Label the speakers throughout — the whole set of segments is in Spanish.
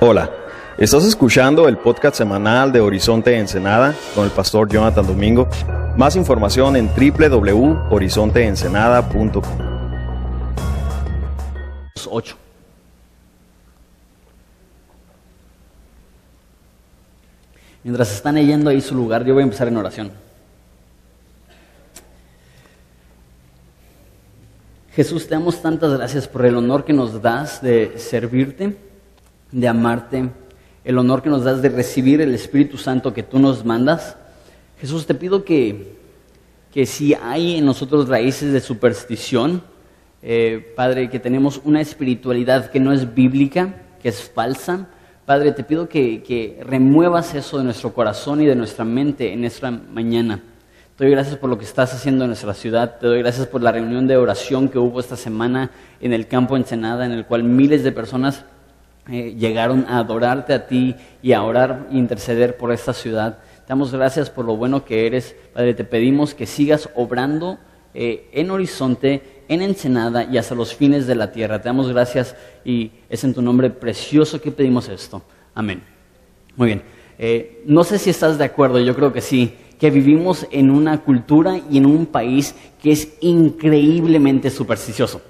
Speaker 1: Hola, estás escuchando el podcast semanal de Horizonte Ensenada con el pastor Jonathan Domingo. Más información en www.horizonteensenada.com.
Speaker 2: 8. Mientras están leyendo ahí su lugar, yo voy a empezar en oración. Jesús, te damos tantas gracias por el honor que nos das de servirte, de amarte, el honor que nos das de recibir el Espíritu Santo que tú nos mandas. Jesús, te pido que, que si hay en nosotros raíces de superstición, eh, Padre, que tenemos una espiritualidad que no es bíblica, que es falsa, Padre, te pido que, que, remuevas eso de nuestro corazón y de nuestra mente en esta mañana. Te doy gracias por lo que estás haciendo en nuestra ciudad. Te doy gracias por la reunión de oración que hubo esta semana en el campo Ensenada, en el cual miles de personas eh, llegaron a adorarte a ti y a orar e interceder por esta ciudad. Te damos gracias por lo bueno que eres. Padre, te pedimos que sigas obrando eh, en Horizonte, en Ensenada y hasta los fines de la tierra. Te damos gracias y es en tu nombre precioso que pedimos esto. Amén. Muy bien. Eh, no sé si estás de acuerdo, yo creo que sí que vivimos en una cultura y en un país que es increíblemente supersticioso.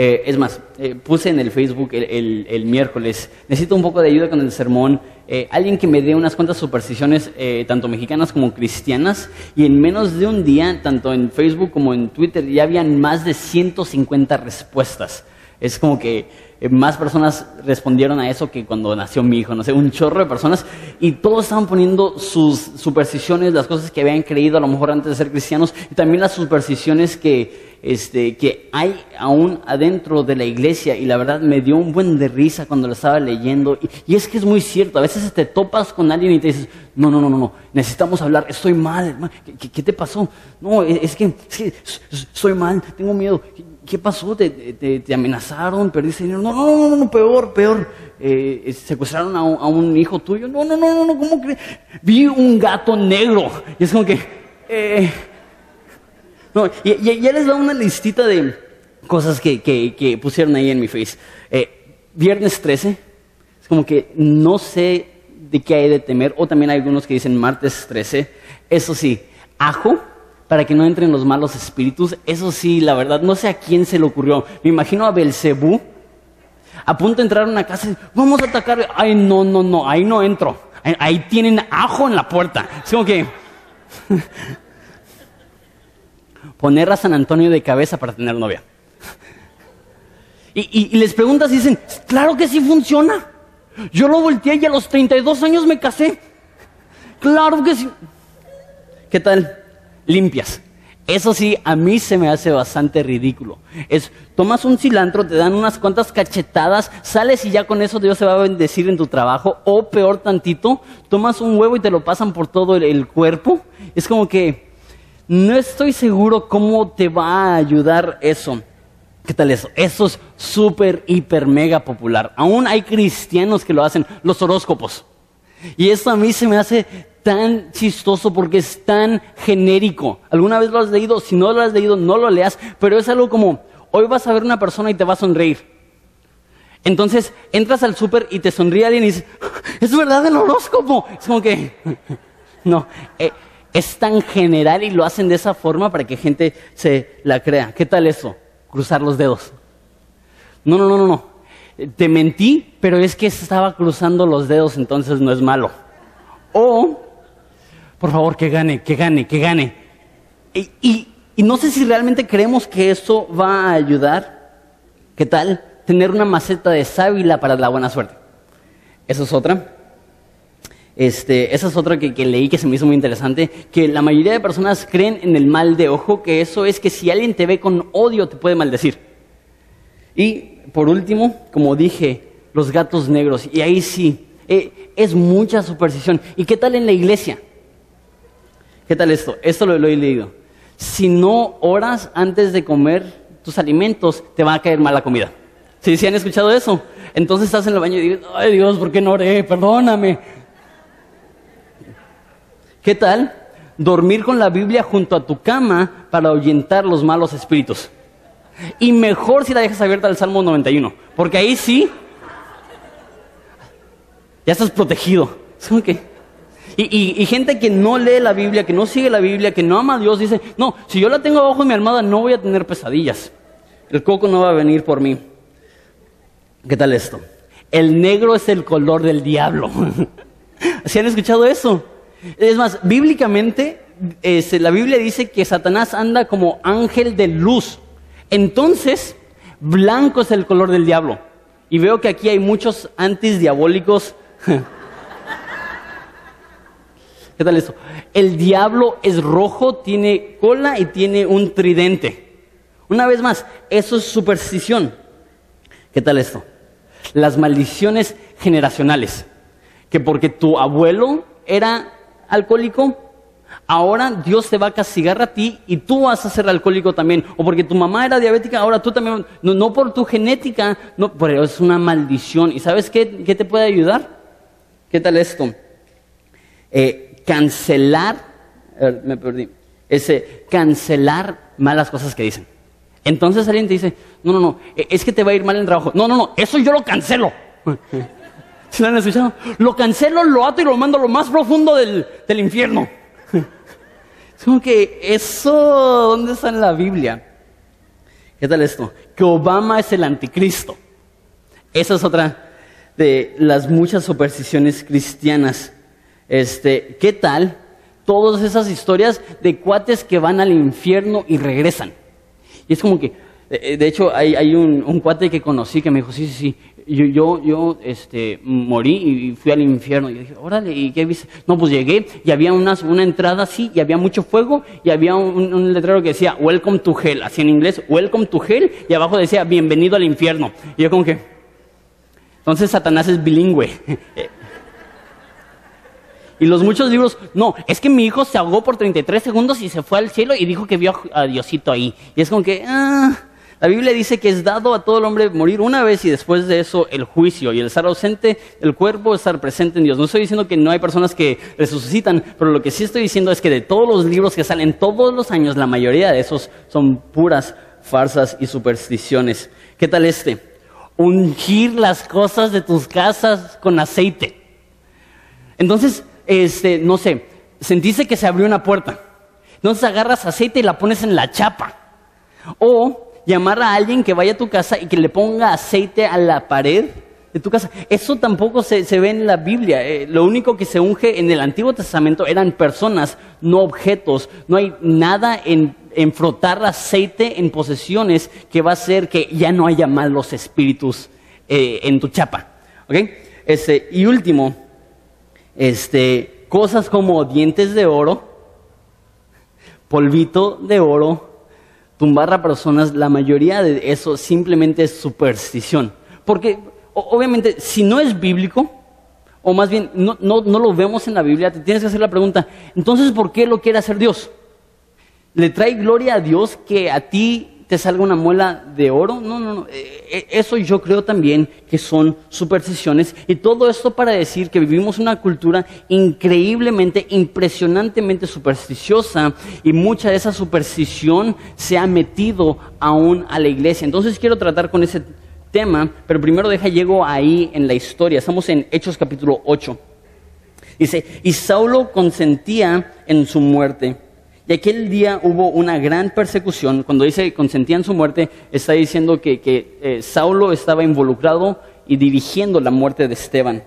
Speaker 2: Eh, es más, eh, puse en el Facebook el, miércoles, necesito un poco de ayuda con el sermón, eh, alguien que me dé unas cuantas supersticiones, tanto mexicanas como cristianas, y en menos de un día, tanto en Facebook como en Twitter, ya habían más de 150 respuestas. Es como que más personas respondieron a eso que cuando nació mi hijo, no sé, un chorro de personas, y todos estaban poniendo sus supersticiones, las cosas que habían creído a lo mejor antes de ser cristianos, y también las supersticiones que, este, que hay aún adentro de la iglesia, y la verdad me dio un buen de risa cuando lo estaba leyendo, y, es que es muy cierto, a veces te topas con alguien y te dices, no, no, no, no, no, necesitamos hablar, estoy mal, ¿qué, te pasó? No, es que, es que estoy mal, tengo miedo, ¿qué pasó? ¿Te, te, amenazaron? ¿Perdiste dinero? No, no, no, no, peor, peor. Eh, ¿Secuestraron a un, hijo tuyo? No, no, no, no, ¿cómo crees? Vi un gato negro. Y es como que... Eh, no, ya les da una listita de cosas que, pusieron ahí en mi face. Eh, viernes 13, es como que no sé de qué hay de temer. O también hay algunos que dicen martes 13. Eso sí, ajo para que no entren los malos espíritus. Eso sí, la verdad, no sé a quién se le ocurrió. Me imagino a Belcebú a punto de entrar a una casa vamos a atacar. Ay, no, no, no, ahí no entro. Ahí, tienen ajo en la puerta. Es como que poner a San Antonio de cabeza para tener novia. Y, les preguntas y dicen, claro que sí funciona. Yo lo volteé y a los 32 años me casé. Claro que sí. ¿Qué tal? limpias. Eso sí, a mí se me hace bastante ridículo. Es, tomas un cilantro, te dan unas cuantas cachetadas, sales y ya con eso Dios se va a bendecir en tu trabajo. O peor tantito, tomas un huevo y te lo pasan por todo el, cuerpo. Es como que no estoy seguro cómo te va a ayudar eso. ¿Qué tal eso? Eso es súper, hiper, mega popular. Aún hay cristianos que lo hacen, los horóscopos. Y eso a mí se me hace tan chistoso porque es tan genérico. ¿Alguna vez lo has leído? Si no lo has leído, no lo leas, pero es algo como, hoy vas a ver una persona y te va a sonreír. Entonces entras al súper y te sonríe alguien y dices, es verdad el horóscopo. Es como que, no, eh, es tan general y lo hacen de esa forma para que gente se la crea. ¿Qué tal eso? Cruzar los dedos. No, no, no, no, no. Te mentí, pero es que estaba cruzando los dedos, entonces no es malo. O por favor, que gane, que gane, que gane. Y, no sé si realmente creemos que eso va a ayudar. ¿Qué tal? Tener una maceta de sábila para la buena suerte. Esa es otra. Este, esa es otra que, leí que se me hizo muy interesante, que la mayoría de personas creen en el mal de ojo, que eso es que si alguien te ve con odio te puede maldecir. Y por último, como dije, los gatos negros, y ahí sí, eh, es mucha superstición. ¿Y qué tal en la iglesia? ¿Qué tal esto? Esto lo, he leído. Si no oras antes de comer tus alimentos, te va a caer mal la comida. ¿Sí, ¿Sí han escuchado eso? Entonces estás en el baño y dices, ay Dios, ¿por qué no oré? Perdóname. ¿Qué tal? Dormir con la Biblia junto a tu cama para ahuyentar los malos espíritus. Y mejor si la dejas abierta al Salmo 91, porque ahí sí Ya estás protegido. y, y, gente que no lee la Biblia, que no sigue la Biblia, que no ama a Dios, dice, no, si yo la tengo abajo de mi almohada no voy a tener pesadillas. El coco no va a venir por mí. ¿Qué tal esto? El negro es el color del diablo. ¿Se han escuchado eso? Es más, bíblicamente, este, la Biblia dice que Satanás anda como ángel de luz. Entonces, blanco es el color del diablo. Y veo que aquí hay muchos antis diabólicos. ¿Qué tal esto? El diablo es rojo, tiene cola y tiene un tridente. Una vez más, eso es superstición. ¿Qué tal esto? Las maldiciones generacionales. Que porque tu abuelo era alcohólico, ahora Dios te va a castigar a ti y tú vas a ser alcohólico también. O porque tu mamá era diabética, ahora tú también. No, por tu genética, no, pero es una maldición. ¿Y sabes qué, qué te puede ayudar? ¿Qué tal esto? Eh, cancelar, me perdí, ese cancelar malas cosas que dicen. Entonces alguien te dice, no, no, no, e, es que te va a ir mal en el trabajo. No, no, no, eso yo lo cancelo. ¿Se lo han escuchado? Lo cancelo, lo ato y lo mando a lo más profundo del, del infierno. Es como que eso, ¿dónde está en la Biblia? ¿Qué tal esto? Que Obama es el anticristo. Esa es otra de las muchas supersticiones cristianas. Este, ¿qué tal? Todas esas historias de cuates que van al infierno y regresan. Y es como que, de hecho, hay, un, cuate que conocí que me dijo, sí, sí, sí, yo, yo, yo este, morí y fui al infierno. Y yo dije, órale, ¿y qué viste? No, pues llegué y había una, una entrada así y había mucho fuego y había un, letrero que decía, Welcome to Hell, así en inglés, Welcome to Hell, y abajo decía, Bienvenido al infierno. Y yo como que, entonces Satanás es bilingüe. Y los muchos libros, no, es que mi hijo se ahogó por 33 segundos y se fue al cielo y dijo que vio a Diosito ahí. Y es como que, ah, la Biblia dice que es dado a todo el hombre morir una vez y después de eso el juicio y el estar ausente del cuerpo, estar presente en Dios. No estoy diciendo que no hay personas que resucitan, pero lo que sí estoy diciendo es que de todos los libros que salen todos los años, la mayoría de esos son puras farsas y supersticiones. ¿Qué tal este? Ungir las cosas de tus casas con aceite. Entonces, este, no sé, sentiste que se abrió una puerta. Entonces agarras aceite y la pones en la chapa. O llamar a alguien que vaya a tu casa y que le ponga aceite a la pared de tu casa. Eso tampoco se, ve en la Biblia. Eh, lo único que se unge en el Antiguo Testamento eran personas, no objetos. No hay nada en, frotar aceite en posesiones que va a hacer que ya no haya malos espíritus eh, en tu chapa. ¿Okay? Este, y último, este, cosas como dientes de oro, polvito de oro, tumbar a personas, la mayoría de eso simplemente es superstición. Porque obviamente si no es bíblico, o más bien no, no, no, lo vemos en la Biblia, te tienes que hacer la pregunta, entonces ¿por qué lo quiere hacer Dios? ¿Le trae gloria a Dios que a ti te salga una muela de oro. No, no, no. Eh, eh, eso yo creo también que son supersticiones. Y todo esto para decir que vivimos una cultura increíblemente, impresionantemente supersticiosa. Y mucha de esa superstición se ha metido aún a la iglesia. Entonces quiero tratar con ese tema, pero primero deja llego ahí en la historia. Estamos en Hechos capítulo 8. Dice, y Saulo consentía en su muerte y aquel día hubo una gran persecución. Cuando dice consentían su muerte, está diciendo que, eh, Saulo estaba involucrado y dirigiendo la muerte de Esteban.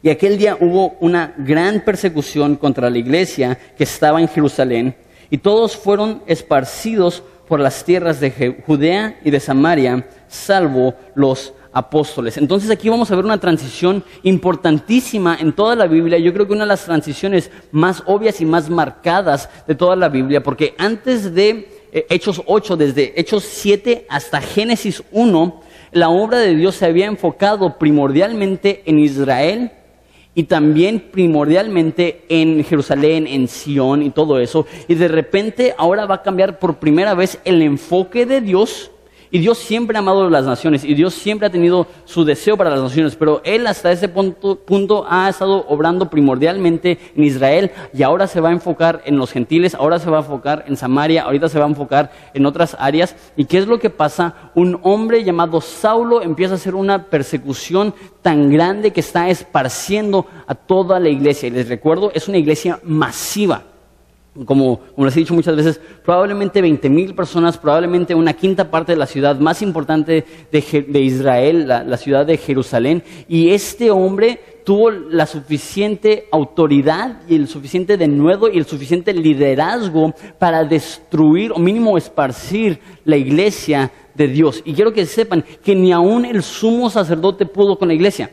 Speaker 2: Y aquel día hubo una gran persecución contra la iglesia que estaba en Jerusalén, y todos fueron esparcidos por las tierras de Judea y de Samaria, salvo los apóstoles. Entonces aquí vamos a ver una transición importantísima en toda la Biblia. Yo creo que una de las transiciones más obvias y más marcadas de toda la Biblia, porque antes de eh, Hechos 8, desde Hechos 7 hasta Génesis 1, la obra de Dios se había enfocado primordialmente en Israel y también primordialmente en Jerusalén, en Sión y todo eso. Y de repente ahora va a cambiar por primera vez el enfoque de Dios Y Dios siempre ha amado las naciones y Dios siempre ha tenido su deseo para las naciones, pero Él hasta ese punto, ha estado obrando primordialmente en Israel y ahora se va a enfocar en los gentiles, ahora se va a enfocar en Samaria, ahorita se va a enfocar en otras áreas. ¿Y qué es lo que pasa? Un hombre llamado Saulo empieza a hacer una persecución tan grande que está esparciendo a toda la iglesia. Y les recuerdo, es una iglesia masiva como, les he dicho muchas veces, probablemente 20 mil personas, probablemente una quinta parte de la ciudad más importante de, Israel, la, ciudad de Jerusalén. Y este hombre tuvo la suficiente autoridad y el suficiente denuedo y el suficiente liderazgo para destruir o mínimo esparcir la iglesia de Dios. Y quiero que sepan que ni aún el sumo sacerdote pudo con la iglesia.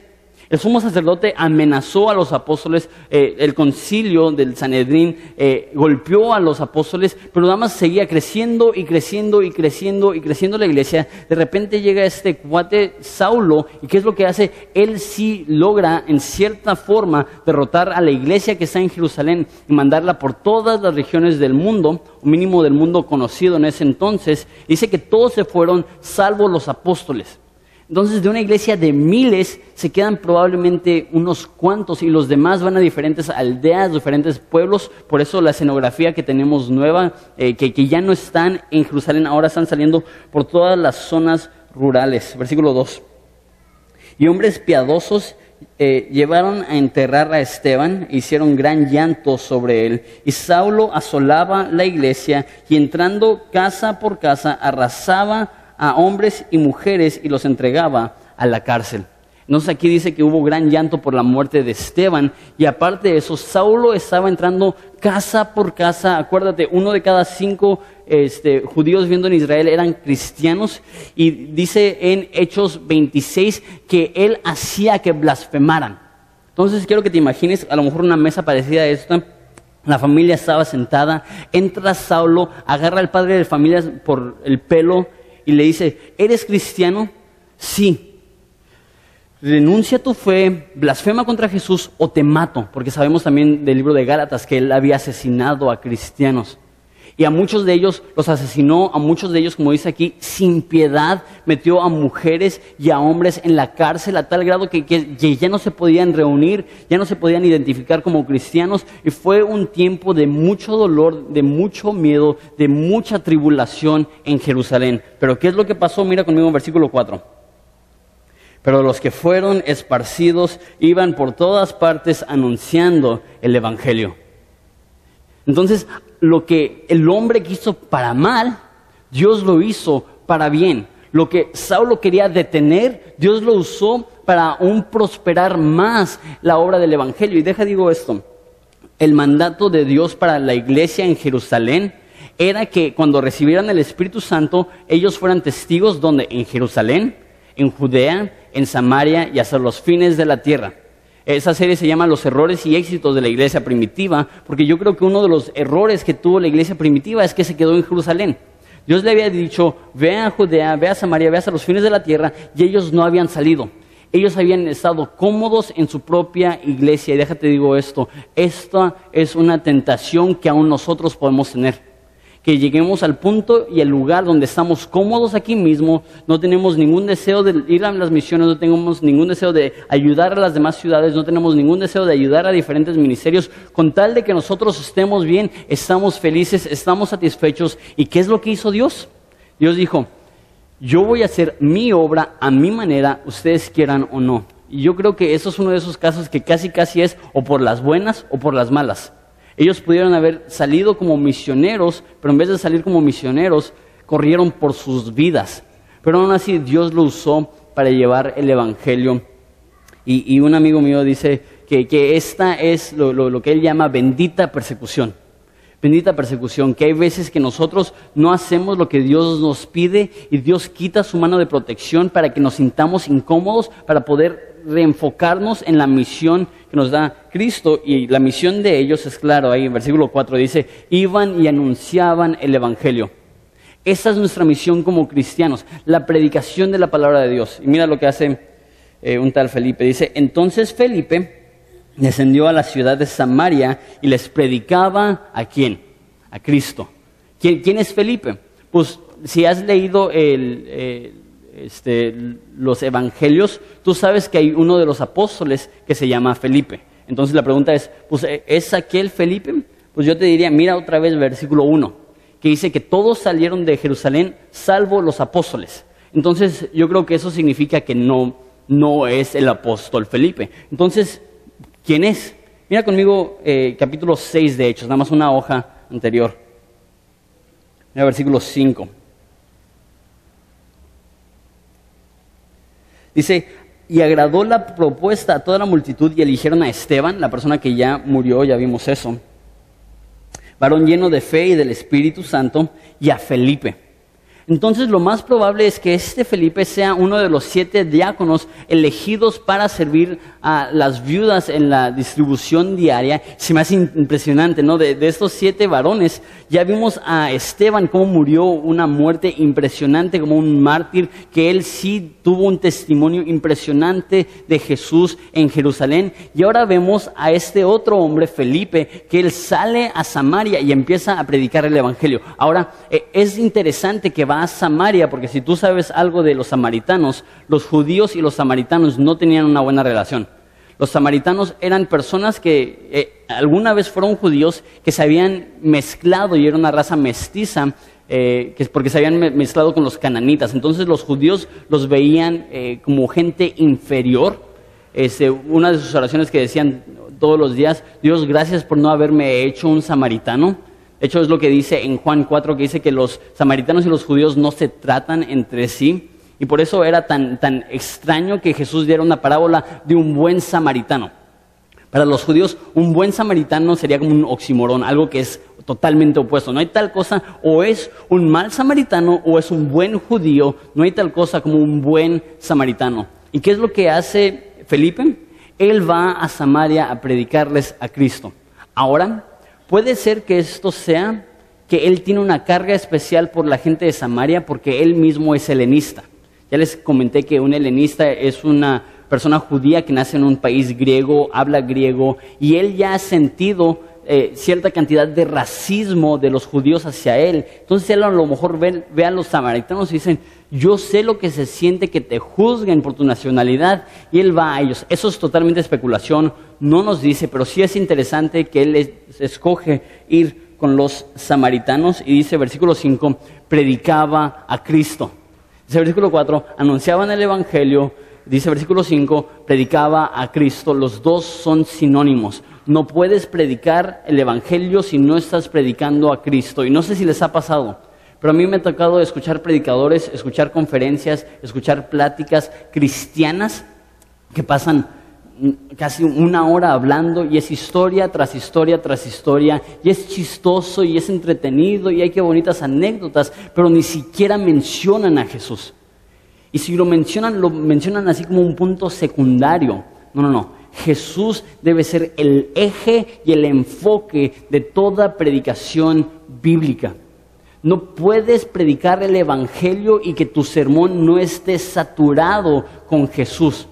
Speaker 2: El sumo sacerdote amenazó a los apóstoles, eh, el concilio del Sanedrín eh, golpeó a los apóstoles, pero nada más seguía creciendo y creciendo y creciendo y creciendo la iglesia. De repente llega este cuate Saulo y ¿qué es lo que hace? Él sí logra en cierta forma derrotar a la iglesia que está en Jerusalén y mandarla por todas las regiones del mundo, o mínimo del mundo conocido en ese entonces. Dice que todos se fueron salvo los apóstoles. Entonces, de una iglesia de miles se quedan probablemente unos cuantos y los demás van a diferentes aldeas, diferentes pueblos. Por eso la escenografía que tenemos nueva, eh, que, ya no están en Jerusalén, ahora están saliendo por todas las zonas rurales. Versículo 2. Y hombres piadosos eh, llevaron a enterrar a Esteban, e hicieron gran llanto sobre él. Y Saulo asolaba la iglesia y entrando casa por casa arrasaba a hombres y mujeres y los entregaba a la cárcel. Entonces aquí dice que hubo gran llanto por la muerte de Esteban y aparte de eso, Saulo estaba entrando casa por casa. Acuérdate, uno de cada cinco este, judíos viendo en Israel eran cristianos y dice en Hechos 26 que él hacía que blasfemaran. Entonces quiero que te imagines a lo mejor una mesa parecida a esta. La familia estaba sentada, entra Saulo, agarra al padre de familia por el pelo y le dice, ¿eres cristiano? Sí. Renuncia a tu fe, blasfema contra Jesús o te mato, porque sabemos también del libro de Gálatas que él había asesinado a cristianos. Y a muchos de ellos los asesinó, a muchos de ellos, como dice aquí, sin piedad, metió a mujeres y a hombres en la cárcel a tal grado que, ya no se podían reunir, ya no se podían identificar como cristianos. Y fue un tiempo de mucho dolor, de mucho miedo, de mucha tribulación en Jerusalén. Pero ¿qué es lo que pasó? Mira conmigo en versículo 4. Pero los que fueron esparcidos iban por todas partes anunciando el Evangelio. Entonces, lo que el hombre quiso para mal, Dios lo hizo para bien. Lo que Saulo quería detener, Dios lo usó para un prosperar más la obra del Evangelio. Y deja digo esto, el mandato de Dios para la iglesia en Jerusalén era que cuando recibieran el Espíritu Santo, ellos fueran testigos donde en Jerusalén, en Judea, en Samaria y hasta los fines de la tierra. Esa serie se llama Los errores y éxitos de la iglesia primitiva, porque yo creo que uno de los errores que tuvo la iglesia primitiva es que se quedó en Jerusalén. Dios le había dicho, ve a Judea, ve a Samaria, ve hasta los fines de la tierra, y ellos no habían salido. Ellos habían estado cómodos en su propia iglesia. Y déjate digo esto, esta es una tentación que aún nosotros podemos tener que lleguemos al punto y al lugar donde estamos cómodos aquí mismo, no tenemos ningún deseo de ir a las misiones, no tenemos ningún deseo de ayudar a las demás ciudades, no tenemos ningún deseo de ayudar a diferentes ministerios, con tal de que nosotros estemos bien, estamos felices, estamos satisfechos. ¿Y qué es lo que hizo Dios? Dios dijo, yo voy a hacer mi obra a mi manera, ustedes quieran o no. Y yo creo que eso es uno de esos casos que casi casi es o por las buenas o por las malas. Ellos pudieron haber salido como misioneros, pero en vez de salir como misioneros, corrieron por sus vidas. Pero aún así Dios lo usó para llevar el Evangelio. Y, un amigo mío dice que, esta es lo, lo que él llama bendita persecución. Bendita persecución, que hay veces que nosotros no hacemos lo que Dios nos pide y Dios quita su mano de protección para que nos sintamos incómodos, para poder reenfocarnos en la misión que nos da Cristo y la misión de ellos es claro, ahí en versículo 4 dice, iban y anunciaban el Evangelio. Esa es nuestra misión como cristianos, la predicación de la palabra de Dios. Y mira lo que hace eh, un tal Felipe, dice, entonces Felipe descendió a la ciudad de Samaria y les predicaba a quién? A Cristo. ¿Quién, quién es Felipe? Pues si has leído el, eh, este, los evangelios, tú sabes que hay uno de los apóstoles que se llama Felipe. Entonces la pregunta es, pues, ¿es aquel Felipe? Pues yo te diría, mira otra vez versículo 1, que dice que todos salieron de Jerusalén salvo los apóstoles. Entonces yo creo que eso significa que no, no es el apóstol Felipe. Entonces, ¿quién es? Mira conmigo eh, capítulo 6 de Hechos, nada más una hoja anterior. Mira versículo 5. Dice, y agradó la propuesta a toda la multitud y eligieron a Esteban, la persona que ya murió, ya vimos eso, varón lleno de fe y del Espíritu Santo, y a Felipe entonces lo más probable es que este Felipe sea uno de los siete diáconos elegidos para servir a las viudas en la distribución diaria. Se me hace impresionante, ¿no? De, estos siete varones, ya vimos a Esteban cómo murió una muerte impresionante como un mártir, que él sí tuvo un testimonio impresionante de Jesús en Jerusalén. Y ahora vemos a este otro hombre, Felipe, que él sale a Samaria y empieza a predicar el Evangelio. Ahora, eh, es interesante que va a Samaria, porque si tú sabes algo de los samaritanos, los judíos y los samaritanos no tenían una buena relación. Los samaritanos eran personas que eh, alguna vez fueron judíos que se habían mezclado y era una raza mestiza, eh, que es porque se habían mezclado con los cananitas. Entonces los judíos los veían eh, como gente inferior. Este, una de sus oraciones que decían todos los días, Dios, gracias por no haberme hecho un samaritano hecho, es lo que dice en Juan 4, que dice que los samaritanos y los judíos no se tratan entre sí. Y por eso era tan, tan extraño que Jesús diera una parábola de un buen samaritano. Para los judíos, un buen samaritano sería como un oximorón, algo que es totalmente opuesto. No hay tal cosa, o es un mal samaritano o es un buen judío, no hay tal cosa como un buen samaritano. ¿Y qué es lo que hace Felipe? Él va a Samaria a predicarles a Cristo. Ahora, Puede ser que esto sea que él tiene una carga especial por la gente de Samaria porque él mismo es helenista. Ya les comenté que un helenista es una persona judía que nace en un país griego, habla griego, y él ya ha sentido eh, cierta cantidad de racismo de los judíos hacia él. Entonces él a lo mejor ve, ve, a los samaritanos y dicen, yo sé lo que se siente que te juzguen por tu nacionalidad, y él va a ellos. Eso es totalmente especulación, no nos dice, pero sí es interesante que él escoge ir con los samaritanos y dice versículo 5, predicaba a Cristo. Dice versículo 4, anunciaban el Evangelio, dice versículo 5, predicaba a Cristo. Los dos son sinónimos. No puedes predicar el Evangelio si no estás predicando a Cristo. Y no sé si les ha pasado, pero a mí me ha tocado escuchar predicadores, escuchar conferencias, escuchar pláticas cristianas que pasan casi una hora hablando y es historia tras historia tras historia y es chistoso y es entretenido y hay que bonitas anécdotas, pero ni siquiera mencionan a Jesús. Y si lo mencionan, lo mencionan así como un punto secundario. No, no, no. Jesús debe ser el eje y el enfoque de toda predicación bíblica. No puedes predicar el Evangelio y que tu sermón no esté saturado con Jesús.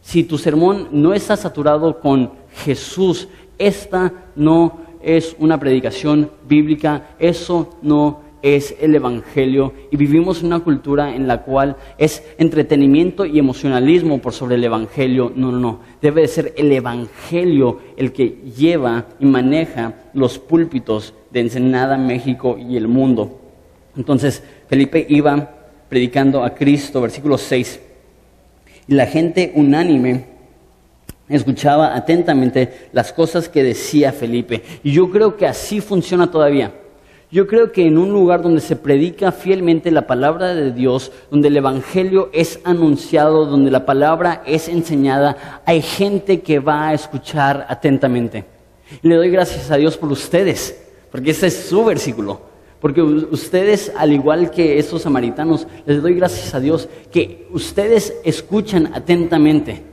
Speaker 2: Si tu sermón no está saturado con Jesús, esta no es una predicación bíblica, eso no es el Evangelio y vivimos una cultura en la cual es entretenimiento y emocionalismo por sobre el Evangelio. No, no, no. Debe de ser el Evangelio el que lleva y maneja los púlpitos de Ensenada, México y el mundo. Entonces, Felipe iba predicando a Cristo, versículo 6. Y la gente unánime escuchaba atentamente las cosas que decía Felipe. Y yo creo que así funciona todavía. Yo creo que en un lugar donde se predica fielmente la palabra de Dios, donde el Evangelio es anunciado, donde la palabra es enseñada, hay gente que va a escuchar atentamente. Y le doy gracias a Dios por ustedes, porque ese es su versículo. Porque ustedes, al igual que esos samaritanos, les doy gracias a Dios que ustedes escuchan atentamente.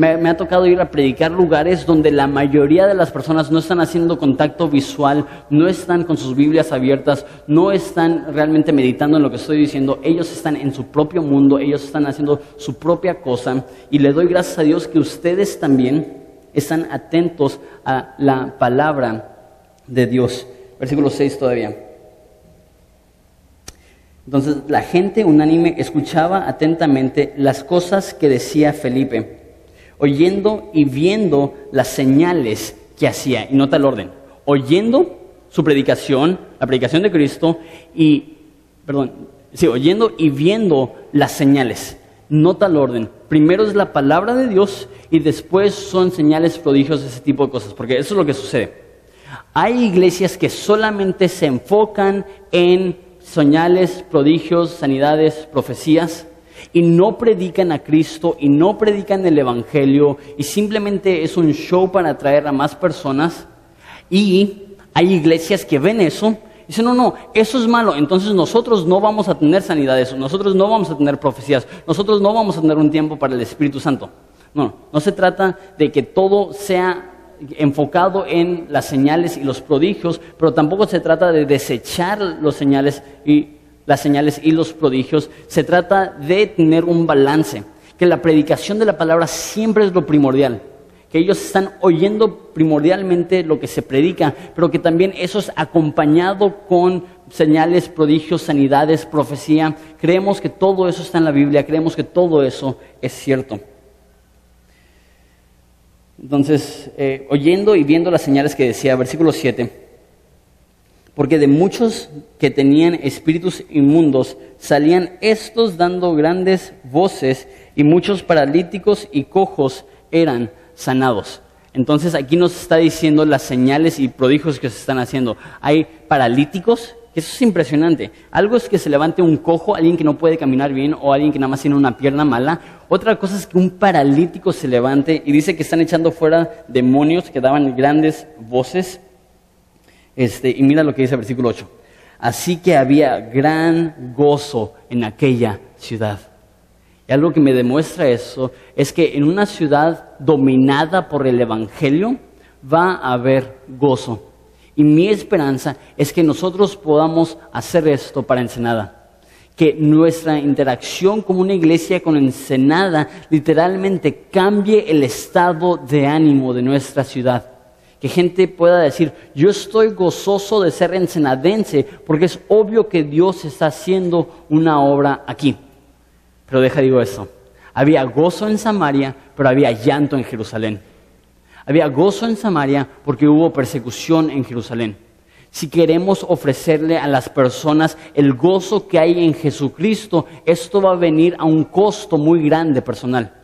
Speaker 2: Me, ha tocado ir a predicar lugares donde la mayoría de las personas no están haciendo contacto visual, no están con sus Biblias abiertas, no están realmente meditando en lo que estoy diciendo. Ellos están en su propio mundo, ellos están haciendo su propia cosa. Y le doy gracias a Dios que ustedes también están atentos a la palabra de Dios. Versículo 6 todavía. Entonces la gente unánime escuchaba atentamente las cosas que decía Felipe, oyendo y viendo las señales que hacía. Y nota el orden, oyendo su predicación, la predicación de Cristo, y, perdón, sí, oyendo y viendo las señales. Nota el orden. Primero es la palabra de Dios y después son señales, prodigios, ese tipo de cosas, porque eso es lo que sucede. Hay iglesias que solamente se enfocan en señales, prodigios, sanidades, profecías, y no predican a Cristo y no predican el Evangelio y simplemente es un show para atraer a más personas. Y hay iglesias que ven eso y dicen, no, no, eso es malo, entonces nosotros no vamos a tener sanidades, nosotros no vamos a tener profecías, nosotros no vamos a tener un tiempo para el Espíritu Santo. No, no se trata de que todo sea enfocado en las señales y los prodigios, pero tampoco se trata de desechar los señales y las señales y los prodigios. Se trata de tener un balance, que la predicación de la palabra siempre es lo primordial, que ellos están oyendo primordialmente lo que se predica, pero que también eso es acompañado con señales, prodigios, sanidades, profecía. Creemos que todo eso está en la Biblia, creemos que todo eso es cierto. Entonces, eh, oyendo y viendo las señales que decía, versículo 7, porque de muchos que tenían espíritus inmundos salían estos dando grandes voces y muchos paralíticos y cojos eran sanados. Entonces aquí nos está diciendo las señales y prodigios que se están haciendo. Hay paralíticos eso es impresionante. Algo es que se levante un cojo, alguien que no puede caminar bien o alguien que nada más tiene una pierna mala. Otra cosa es que un paralítico se levante y dice que están echando fuera demonios que daban grandes voces. Este, y mira lo que dice el versículo 8. Así que había gran gozo en aquella ciudad. Y algo que me demuestra eso es que en una ciudad dominada por el Evangelio va a haber gozo. Y mi esperanza es que nosotros podamos hacer esto para Ensenada. Que nuestra interacción como una iglesia con Ensenada literalmente cambie el estado de ánimo de nuestra ciudad. Que gente pueda decir, yo estoy gozoso de ser ensenadense porque es obvio que Dios está haciendo una obra aquí. Pero deja digo esto, había gozo en Samaria, pero había llanto en Jerusalén. Había gozo en Samaria porque hubo persecución en Jerusalén. Si queremos ofrecerle a las personas el gozo que hay en Jesucristo, esto va a venir a un costo muy grande personal.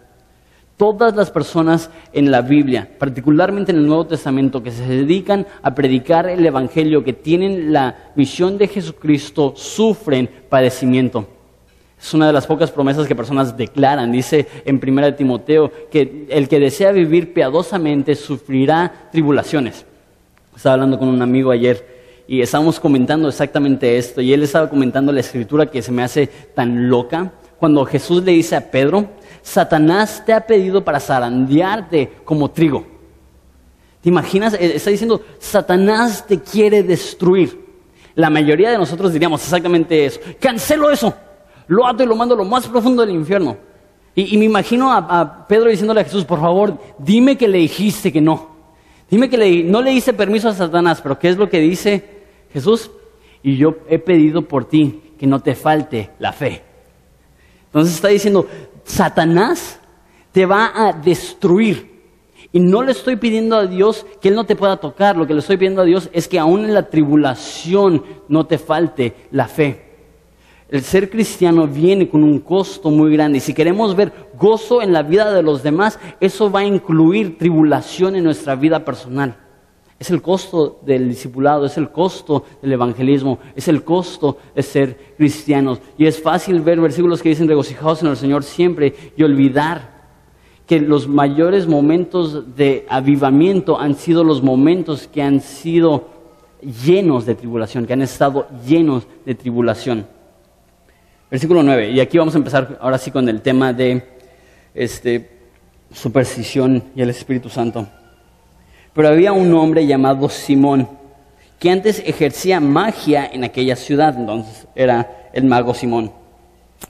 Speaker 2: Todas las personas en la Biblia, particularmente en el Nuevo Testamento, que se dedican a predicar el Evangelio, que tienen la misión de Jesucristo, sufren padecimiento. Es una de las pocas promesas que personas declaran. Dice en 1 Timoteo que el que desea vivir piadosamente sufrirá tribulaciones. Estaba hablando con un amigo ayer y estábamos comentando exactamente esto y él estaba comentando la escritura que se me hace tan loca. Cuando Jesús le dice a Pedro, Satanás te ha pedido para zarandearte como trigo. ¿Te imaginas? Eh, está diciendo, Satanás te quiere destruir. La mayoría de nosotros diríamos exactamente eso. Cancelo eso lo ato y lo mando a lo más profundo del infierno. Y, me imagino a, Pedro diciéndole a Jesús, por favor, dime que le dijiste que no. Dime que le, no le hice permiso a Satanás, pero ¿qué es lo que dice Jesús? Y yo he pedido por ti que no te falte la fe. Entonces está diciendo, Satanás te va a destruir. Y no le estoy pidiendo a Dios que Él no te pueda tocar, lo que le estoy pidiendo a Dios es que aún en la tribulación no te falte la fe. El ser cristiano viene con un costo muy grande y si queremos ver gozo en la vida de los demás, eso va a incluir tribulación en nuestra vida personal. Es el costo del discipulado, es el costo del evangelismo, es el costo de ser cristianos. Y es fácil ver versículos que dicen regocijados en el Señor siempre y olvidar que los mayores momentos de avivamiento han sido los momentos que han sido llenos de tribulación, que han estado llenos de tribulación. Versículo 9, y aquí vamos a empezar ahora sí con el tema de este, superstición y el Espíritu Santo. Pero había un hombre llamado Simón, que antes ejercía magia en aquella ciudad, entonces era el mago Simón,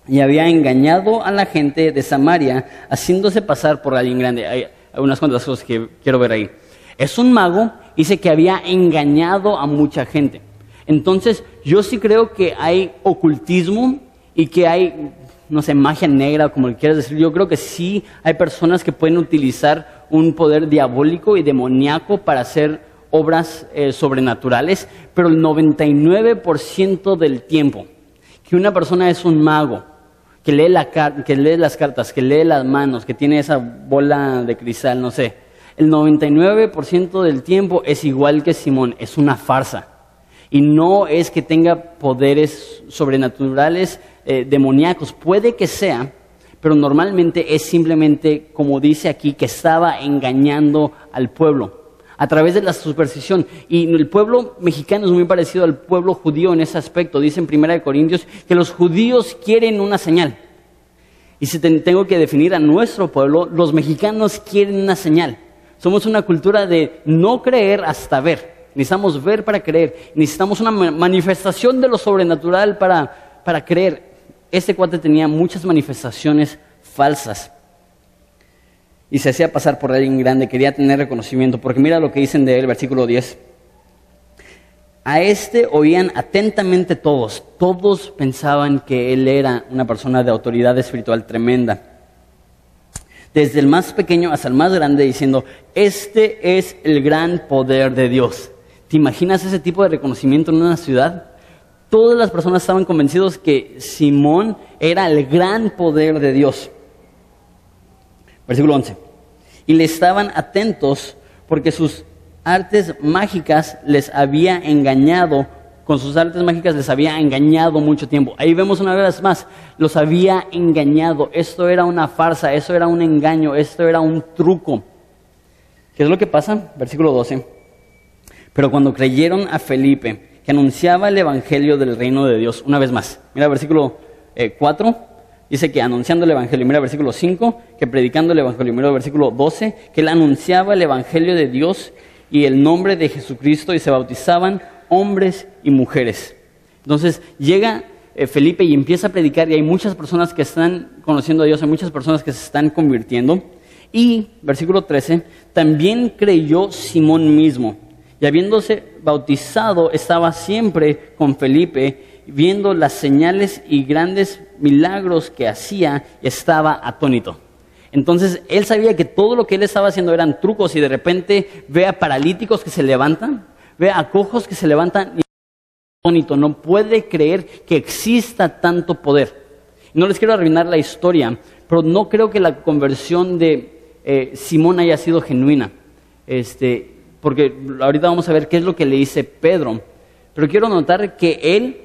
Speaker 2: y había engañado a la gente de Samaria, haciéndose pasar por alguien grande. Hay unas cosas que quiero ver ahí. Es un mago, dice que había engañado a mucha gente. Entonces, yo sí creo que hay ocultismo y que hay, no sé, magia negra, como quieras decir. Yo creo que sí hay personas que pueden utilizar un poder diabólico y demoníaco para hacer obras eh, sobrenaturales, pero el 99% del tiempo que una persona es un mago, que lee, las cartas, que lee las manos, que tiene esa bola de cristal, no sé, el 99% del tiempo es igual que Simón, es una farsa. Y no es que tenga poderes sobrenaturales, eh, demoníacos, puede que sea, pero normalmente es simplemente, como dice aquí, que estaba engañando al pueblo a través de la superstición. Y el pueblo mexicano es muy parecido al pueblo judío en ese aspecto. Dice en Primera de Corintios que los judíos quieren una señal. Y si tengo que definir a nuestro pueblo, los mexicanos quieren una señal. Somos una cultura de no creer hasta ver. Necesitamos ver para creer. Necesitamos una manifestación de lo sobrenatural para, para creer. Este cuate tenía muchas manifestaciones falsas. Y se hacía pasar por alguien grande, quería tener reconocimiento. Porque mira lo que dicen de él, versículo 10. A este oían atentamente todos. Todos pensaban que él era una persona de autoridad espiritual tremenda. Desde el más pequeño hasta el más grande, diciendo, este es el gran poder de Dios. ¿Te imaginas ese tipo de reconocimiento en una ciudad? Todas las personas estaban convencidos que Simón era el gran poder de Dios. Versículo 11. Y le estaban atentos porque sus artes mágicas les había engañado, con sus artes mágicas les había engañado mucho tiempo. Ahí vemos una vez más, los había engañado. Esto era una farsa, eso era un engaño, esto era un truco. ¿Qué es lo que pasa? Versículo 12. Pero cuando creyeron a Felipe, que anunciaba el Evangelio del reino de Dios, una vez más, mira versículo 4, eh, dice que anunciando el Evangelio, mira versículo 5, que predicando el Evangelio, mira versículo 12, que él anunciaba el Evangelio de Dios y el nombre de Jesucristo y se bautizaban hombres y mujeres. Entonces llega eh, Felipe y empieza a predicar y hay muchas personas que están conociendo a Dios, hay muchas personas que se están convirtiendo. Y, versículo 13, también creyó Simón mismo y habiéndose bautizado estaba siempre con Felipe, viendo las señales y grandes milagros que hacía, estaba atónito. Entonces él sabía que todo lo que él estaba haciendo eran trucos y de repente ve a paralíticos que se levantan, ve a cojos que se levantan y atónito, no puede creer que exista tanto poder. No les quiero arruinar la historia, pero no creo que la conversión de eh, Simón haya sido genuina. Este, porque ahorita vamos a ver qué es lo que le dice Pedro. Pero quiero notar que él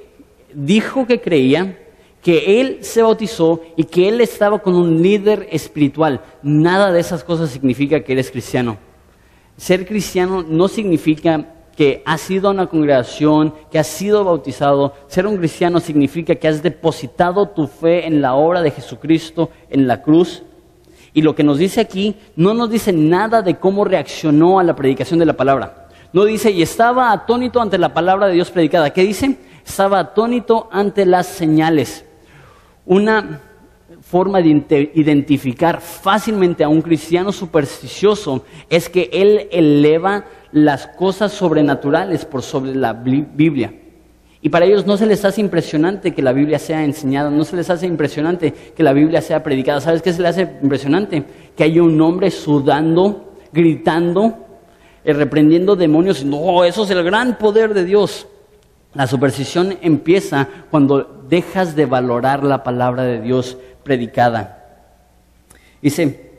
Speaker 2: dijo que creía, que él se bautizó y que él estaba con un líder espiritual. Nada de esas cosas significa que eres cristiano. Ser cristiano no significa que has ido a una congregación, que has sido bautizado. Ser un cristiano significa que has depositado tu fe en la obra de Jesucristo en la cruz y lo que nos dice aquí no nos dice nada de cómo reaccionó a la predicación de la palabra. No dice, y estaba atónito ante la palabra de Dios predicada. ¿Qué dice? Estaba atónito ante las señales. Una forma de identificar fácilmente a un cristiano supersticioso es que él eleva las cosas sobrenaturales por sobre la Biblia. Y para ellos no se les hace impresionante que la Biblia sea enseñada, no se les hace impresionante que la Biblia sea predicada. ¿Sabes qué se les hace impresionante? Que haya un hombre sudando, gritando, eh, reprendiendo demonios. No, eso es el gran poder de Dios. La superstición empieza cuando dejas de valorar la palabra de Dios predicada. Dice,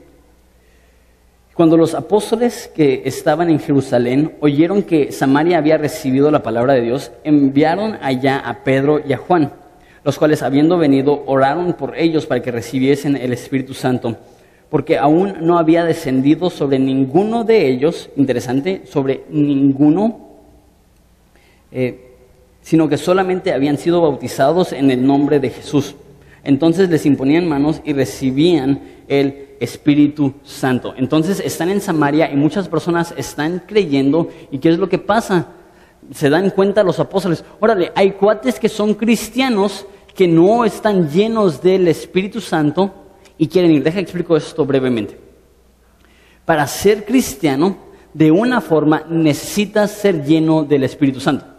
Speaker 2: cuando los apóstoles que estaban en Jerusalén oyeron que Samaria había recibido la palabra de Dios, enviaron allá a Pedro y a Juan, los cuales habiendo venido oraron por ellos para que recibiesen el Espíritu Santo, porque aún no había descendido sobre ninguno de ellos, interesante, sobre ninguno, eh, sino que solamente habían sido bautizados en el nombre de Jesús. Entonces les imponían manos y recibían el Espíritu Santo. Entonces están en Samaria y muchas personas están creyendo. ¿Y qué es lo que pasa? Se dan cuenta los apóstoles. Órale, hay cuates que son cristianos que no están llenos del Espíritu Santo y quieren ir. Deja explico esto brevemente. Para ser cristiano, de una forma necesitas ser lleno del Espíritu Santo.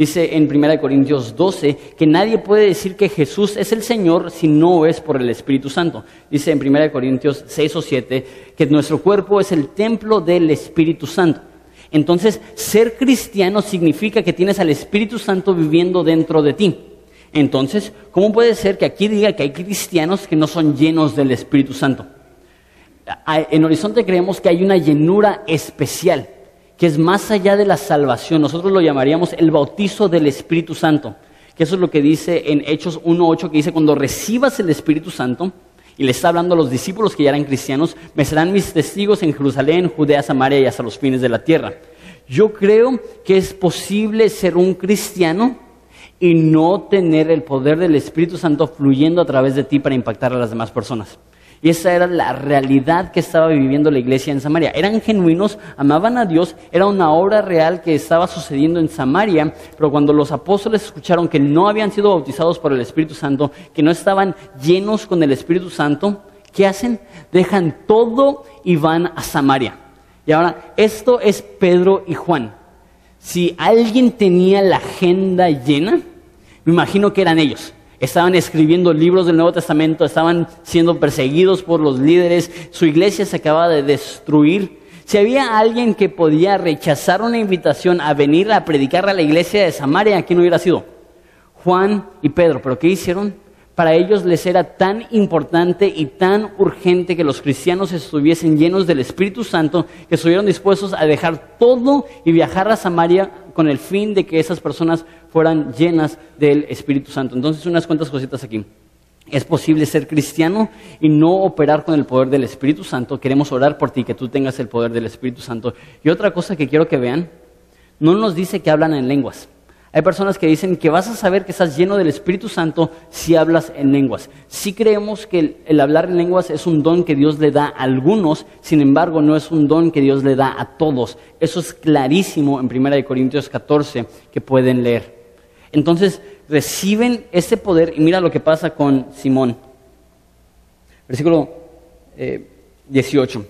Speaker 2: Dice en 1 Corintios 12 que nadie puede decir que Jesús es el Señor si no es por el Espíritu Santo. Dice en 1 Corintios 6 o 7 que nuestro cuerpo es el templo del Espíritu Santo. Entonces, ser cristiano significa que tienes al Espíritu Santo viviendo dentro de ti. Entonces, ¿cómo puede ser que aquí diga que hay cristianos que no son llenos del Espíritu Santo? En Horizonte creemos que hay una llenura especial, que es más allá de la salvación. Nosotros lo llamaríamos el bautizo del Espíritu Santo, que eso es lo que dice en Hechos 1.8, que dice, cuando recibas el Espíritu Santo, y le está hablando a los discípulos que ya eran cristianos, me serán mis testigos en Jerusalén, Judea, Samaria y hasta los fines de la tierra. Yo creo que es posible ser un cristiano y no tener el poder del Espíritu Santo fluyendo a través de ti para impactar a las demás personas. Y esa era la realidad que estaba viviendo la iglesia en Samaria. Eran genuinos, amaban a Dios, era una obra real que estaba sucediendo en Samaria, pero cuando los apóstoles escucharon que no habían sido bautizados por el Espíritu Santo, que no estaban llenos con el Espíritu Santo, ¿qué hacen? Dejan todo y van a Samaria. Y ahora, esto es Pedro y Juan. Si alguien tenía la agenda llena, me imagino que eran ellos estaban escribiendo libros del Nuevo Testamento, estaban siendo perseguidos por los líderes, su iglesia se acababa de destruir. Si había alguien que podía rechazar una invitación a venir a predicar a la iglesia de Samaria, ¿quién hubiera sido? Juan y Pedro. ¿Pero qué hicieron? Para ellos les era tan importante y tan urgente que los cristianos estuviesen llenos del Espíritu Santo que estuvieron dispuestos a dejar todo y viajar a Samaria con el fin de que esas personas fueran llenas del Espíritu Santo. Entonces, unas cuantas cositas aquí. Es posible ser cristiano y no operar con el poder del Espíritu Santo. Queremos orar por ti, que tú tengas el poder del Espíritu Santo. Y otra cosa que quiero que vean, no nos dice que hablan en lenguas. Hay personas que dicen que vas a saber que estás lleno del Espíritu Santo si hablas en lenguas. Sí creemos que el, hablar en lenguas es un don que Dios le da a algunos, sin embargo no es un don que Dios le da a todos. Eso es clarísimo en 1 Corintios 14 que pueden leer. Entonces reciben ese poder y mira lo que pasa con Simón. Versículo 18. Eh,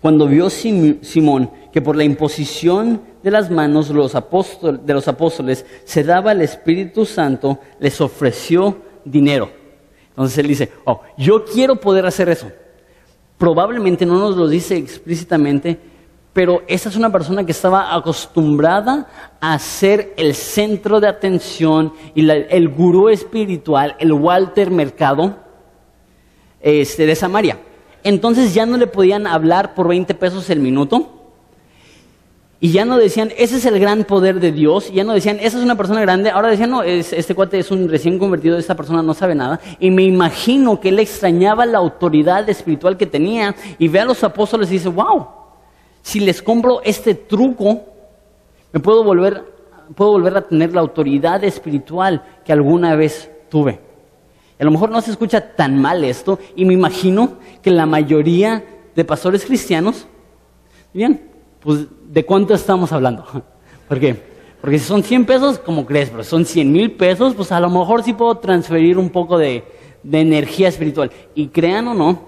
Speaker 2: Cuando vio Simón que por la imposición de las manos de los, apóstoles, de los apóstoles se daba el Espíritu Santo, les ofreció dinero. Entonces él dice, oh, yo quiero poder hacer eso. Probablemente no nos lo dice explícitamente, pero esa es una persona que estaba acostumbrada a ser el centro de atención y el gurú espiritual, el Walter Mercado este, de Samaria. Entonces ya no le podían hablar por 20 pesos el minuto. Y ya no decían, ese es el gran poder de Dios. ya no decían, esa es una persona grande. Ahora decían, no, este cuate es un recién convertido, esta persona no sabe nada. Y me imagino que él extrañaba la autoridad espiritual que tenía. Y ve a los apóstoles y dice, wow, si les compro este truco, me puedo volver, puedo volver a tener la autoridad espiritual que alguna vez tuve. A lo mejor no se escucha tan mal esto y me imagino que la mayoría de pastores cristianos, bien, pues ¿de cuánto estamos hablando? ¿Por qué? Porque si son 100 pesos, como crees? Pero son 100 mil pesos, pues a lo mejor sí puedo transferir un poco de, de energía espiritual. Y crean o no,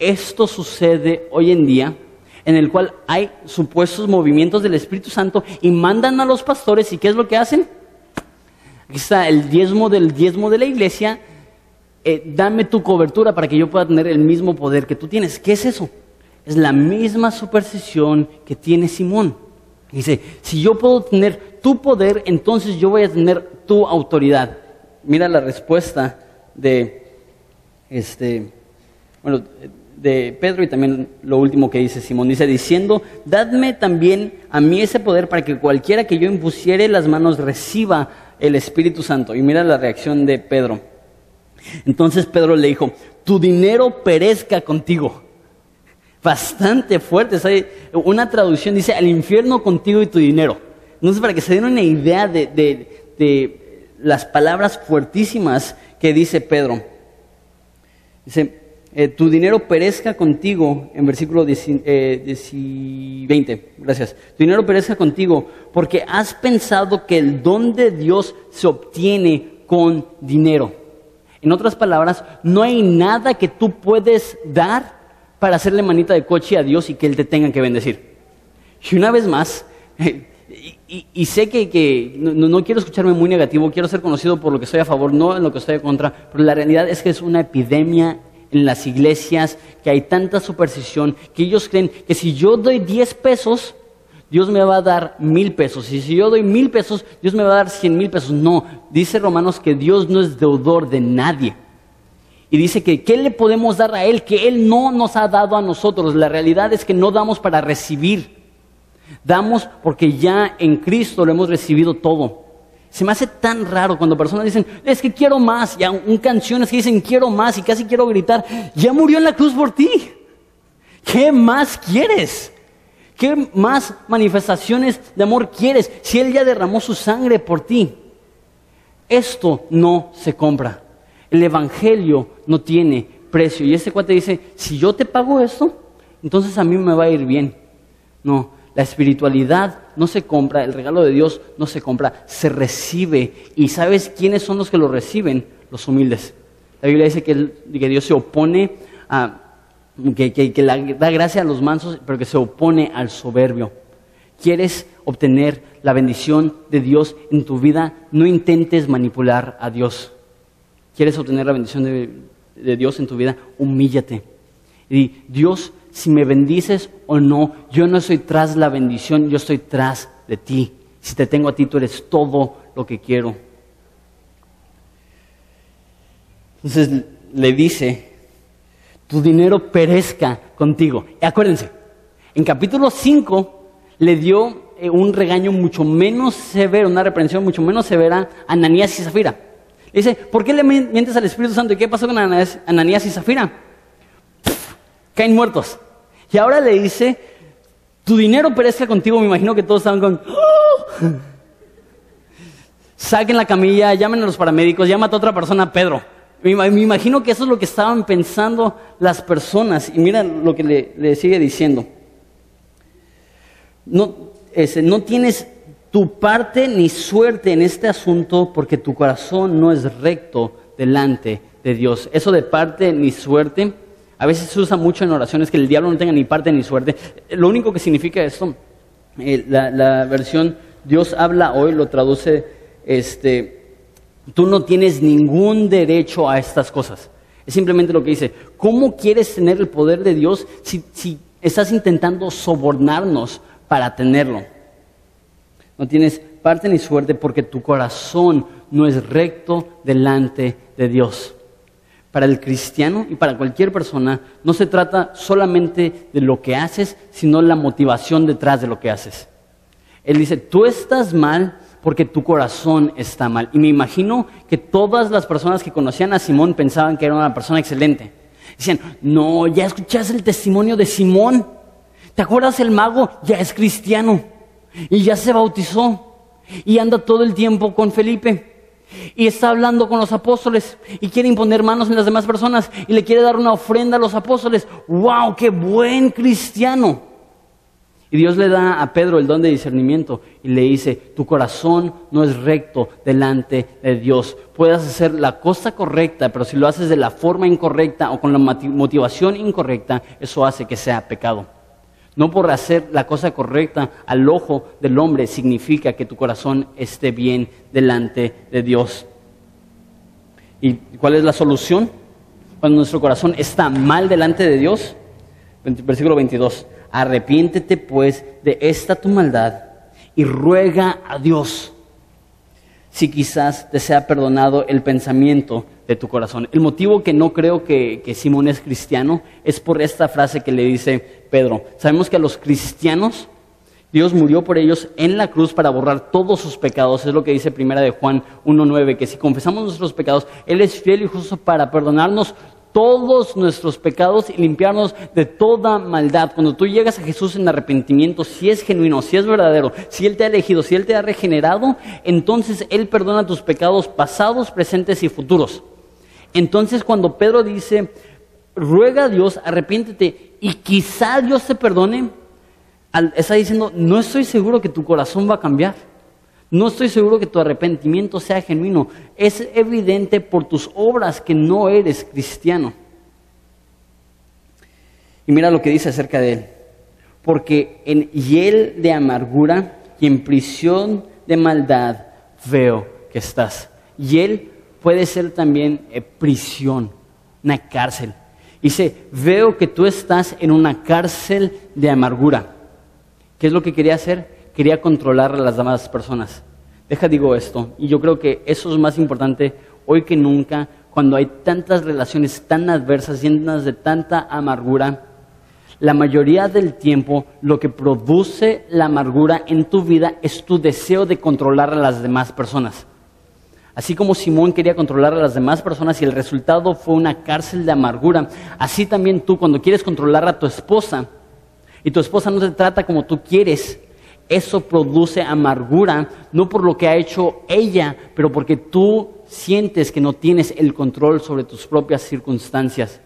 Speaker 2: esto sucede hoy en día en el cual hay supuestos movimientos del Espíritu Santo y mandan a los pastores y ¿qué es lo que hacen? Aquí está el diezmo del diezmo de la iglesia, eh, dame tu cobertura para que yo pueda tener el mismo poder que tú tienes. ¿Qué es eso? Es la misma superstición que tiene Simón. Dice, si yo puedo tener tu poder, entonces yo voy a tener tu autoridad. Mira la respuesta de este, bueno, de Pedro y también lo último que dice Simón. Dice, diciendo, dadme también a mí ese poder para que cualquiera que yo impusiere las manos reciba el Espíritu Santo. Y mira la reacción de Pedro. Entonces Pedro le dijo, tu dinero perezca contigo. Bastante fuerte. Una traducción dice, al infierno contigo y tu dinero. Entonces, para que se den una idea de, de las palabras fuertísimas que dice Pedro. Dice, eh, tu dinero perezca contigo, en versículo 20, eh, gracias. Tu dinero perezca contigo porque has pensado que el don de Dios se obtiene con dinero. En otras palabras, no hay nada que tú puedes dar para hacerle manita de coche a Dios y que Él te tenga que bendecir. Y una vez más, Y, y- y sé que, que no, no quiero escucharme muy negativo, quiero ser conocido por lo que estoy a favor, no en lo que estoy en contra, pero la realidad es que es una epidemia en las iglesias, que hay tanta superstición, que ellos creen que si yo doy 10 pesos, Dios me va a dar mil pesos. Y si yo doy mil pesos, Dios me va a dar cien mil pesos. No, dice Romanos que Dios no es deudor de nadie. Y dice que ¿qué le podemos dar a Él que Él no nos ha dado a nosotros? La realidad es que no damos para recibir. Damos porque ya en Cristo lo hemos recibido todo. Se me hace tan raro cuando personas dicen, es que quiero más. Y un canciones que dicen, quiero más y casi quiero gritar, ya murió en la cruz por ti. ¿Qué más quieres? ¿Qué más manifestaciones de amor quieres si Él ya derramó su sangre por ti? Esto no se compra. El Evangelio no tiene precio. Y este cuate dice, si yo te pago esto, entonces a mí me va a ir bien. No, la espiritualidad no se compra, el regalo de Dios no se compra, se recibe. ¿Y sabes quiénes son los que lo reciben? Los humildes. La Biblia dice que, que Dios se opone a, que, que- que la- da gracia a los mansos, pero que se opone al soberbio. ¿Quieres obtener la bendición de Dios en tu vida? No intentes manipular a Dios. ¿Quieres obtener la bendición de, de Dios en tu vida? Humíllate. Y di, Dios, si me bendices o no, yo no estoy tras la bendición, yo estoy tras de ti. Si te tengo a ti, tú eres todo lo que quiero. Entonces le dice, tu dinero perezca contigo. Y acuérdense, en capítulo 5 le dio eh, un regaño mucho menos severo, una reprensión mucho menos severa a Ananías y Zafira. Le dice, ¿por qué le mi- mientes al Espíritu Santo? ¿Y qué pasó con Ananías y Zafira? Caen muertos. Y ahora le dice, tu dinero perezca contigo. Me imagino que todos estaban con... "Oh". Saquen la camilla, llamen a los paramédicos, llámate a otra persona, Pedro. Me, ima- me imagino que eso es lo que estaban pensando las personas. Y mira lo que le, sigue diciendo. No, no tienes tu parte ni suerte en este asunto porque tu corazón no es recto delante de Dios. Eso de parte ni suerte, a veces se usa mucho en oraciones que el diablo no tenga ni parte ni suerte. Lo único que significa esto, eh, la, la versión Dios habla hoy lo traduce, este, tú no tienes ningún derecho a estas cosas. Es simplemente lo que dice, ¿cómo quieres tener el poder de Dios si, si estás intentando sobornarnos para tenerlo? No tienes parte ni suerte porque tu corazón no es recto delante de Dios. Para el cristiano y para cualquier persona no se trata solamente de lo que haces, sino la motivación detrás de lo que haces. Él dice, tú estás mal porque tu corazón está mal. Y me imagino que todas las personas que conocían a Simón pensaban que era una persona excelente. Decían, no, ya escuchaste el testimonio de Simón. ¿Te acuerdas el mago? Ya es cristiano. Y ya se bautizó. Y anda todo el tiempo con Felipe. Y está hablando con los apóstoles. Y quiere imponer manos en las demás personas. Y le quiere dar una ofrenda a los apóstoles. ¡Wow! ¡Qué buen cristiano! Y Dios le da a Pedro el don de discernimiento y le dice, tu corazón no es recto delante de Dios. Puedes hacer la cosa correcta, pero si lo haces de la forma incorrecta o con la motivación incorrecta, eso hace que sea pecado. No por hacer la cosa correcta al ojo del hombre significa que tu corazón esté bien delante de Dios. ¿Y cuál es la solución? Cuando nuestro corazón está mal delante de Dios, versículo 22, arrepiéntete pues de esta tu maldad y ruega a Dios si quizás te sea perdonado el pensamiento de tu corazón. El motivo que no creo que, Simón es cristiano es por esta frase que le dice Pedro. Sabemos que a los cristianos Dios murió por ellos en la cruz para borrar todos sus pecados. Es lo que dice primera de Juan 1.9, que si confesamos nuestros pecados, Él es fiel y justo para perdonarnos todos nuestros pecados y limpiarnos de toda maldad. Cuando tú llegas a Jesús en arrepentimiento, si es genuino, si es verdadero, si Él te ha elegido, si Él te ha regenerado, entonces Él perdona tus pecados pasados, presentes y futuros. Entonces cuando Pedro dice, ruega a Dios, arrepiéntete y quizá Dios te perdone, está diciendo, no estoy seguro que tu corazón va a cambiar. No estoy seguro que tu arrepentimiento sea genuino. Es evidente por tus obras que no eres cristiano. Y mira lo que dice acerca de él. Porque en hiel de amargura y en prisión de maldad veo que estás. Él puede ser también eh, prisión, una cárcel. Dice, veo que tú estás en una cárcel de amargura. ¿Qué es lo que quería hacer? Quería controlar a las demás personas. Deja digo esto, y yo creo que eso es más importante hoy que nunca, cuando hay tantas relaciones tan adversas, llenas de tanta amargura. La mayoría del tiempo lo que produce la amargura en tu vida es tu deseo de controlar a las demás personas. Así como Simón quería controlar a las demás personas y el resultado fue una cárcel de amargura, así también tú cuando quieres controlar a tu esposa y tu esposa no te trata como tú quieres, eso produce amargura, no por lo que ha hecho ella, pero porque tú sientes que no tienes el control sobre tus propias circunstancias.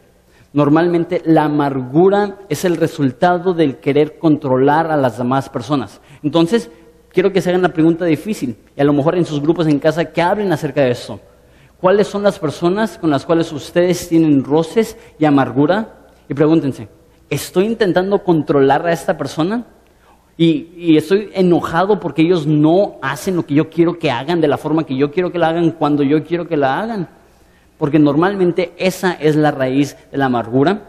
Speaker 2: Normalmente la amargura es el resultado del querer controlar a las demás personas. Entonces, quiero que se hagan la pregunta difícil y a lo mejor en sus grupos en casa que hablen acerca de eso. ¿Cuáles son las personas con las cuales ustedes tienen roces y amargura? Y pregúntense, ¿estoy intentando controlar a esta persona? Y, estoy enojado porque ellos no hacen lo que yo quiero que hagan de la forma que yo quiero que la hagan cuando yo quiero que la hagan. Porque normalmente esa es la raíz de la amargura.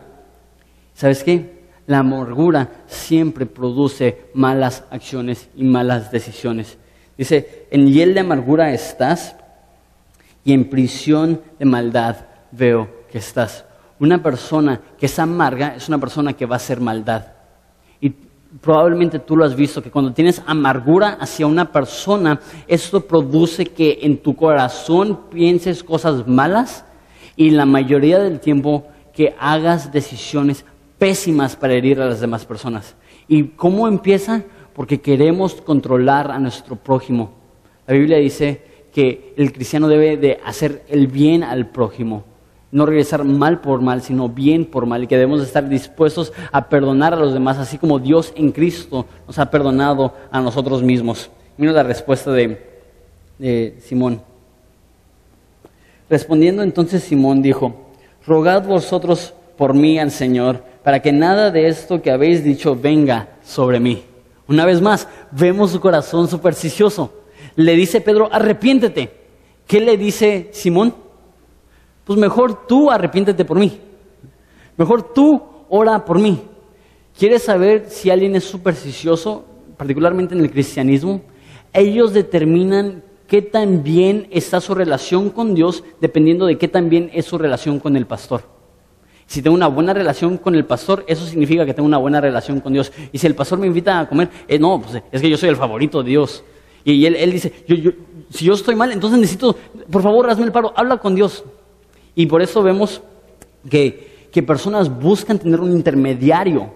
Speaker 2: ¿Sabes qué? La amargura siempre produce malas acciones y malas decisiones. Dice, en hiel de amargura estás y en prisión de maldad veo que estás. Una persona que es amarga es una persona que va a hacer maldad. Probablemente tú lo has visto, que cuando tienes amargura hacia una persona, esto produce que en tu corazón pienses cosas malas y la mayoría del tiempo que hagas decisiones pésimas para herir a las demás personas. ¿Y cómo empieza? Porque queremos controlar a nuestro prójimo. La Biblia dice que el cristiano debe de hacer el bien al prójimo, no regresar mal por mal, sino bien por mal, y que debemos estar dispuestos a perdonar a los demás, así como Dios en Cristo nos ha perdonado a nosotros mismos. Mira la respuesta de, Simón. Respondiendo entonces Simón dijo, rogad vosotros por mí al Señor para que nada de esto que habéis dicho venga sobre mí. Una vez más, vemos su corazón supersticioso. Le dice Pedro, arrepiéntete. ¿Qué le dice Simón? Pues mejor tú arrepiéntete por mí. Mejor tú ora por mí. ¿Quieres saber si alguien es supersticioso, particularmente en el cristianismo? Ellos determinan qué tan bien está su relación con Dios dependiendo de qué tan bien es su relación con el pastor. Si tengo una buena relación con el pastor, eso significa que tengo una buena relación con Dios. Y si el pastor me invita a comer, eh, no, pues es que yo soy el favorito de Dios. Y, él, dice, si yo estoy mal, entonces necesito, por favor, hazme el paro, habla con Dios. Y por eso vemos que, que personas buscan tener un intermediario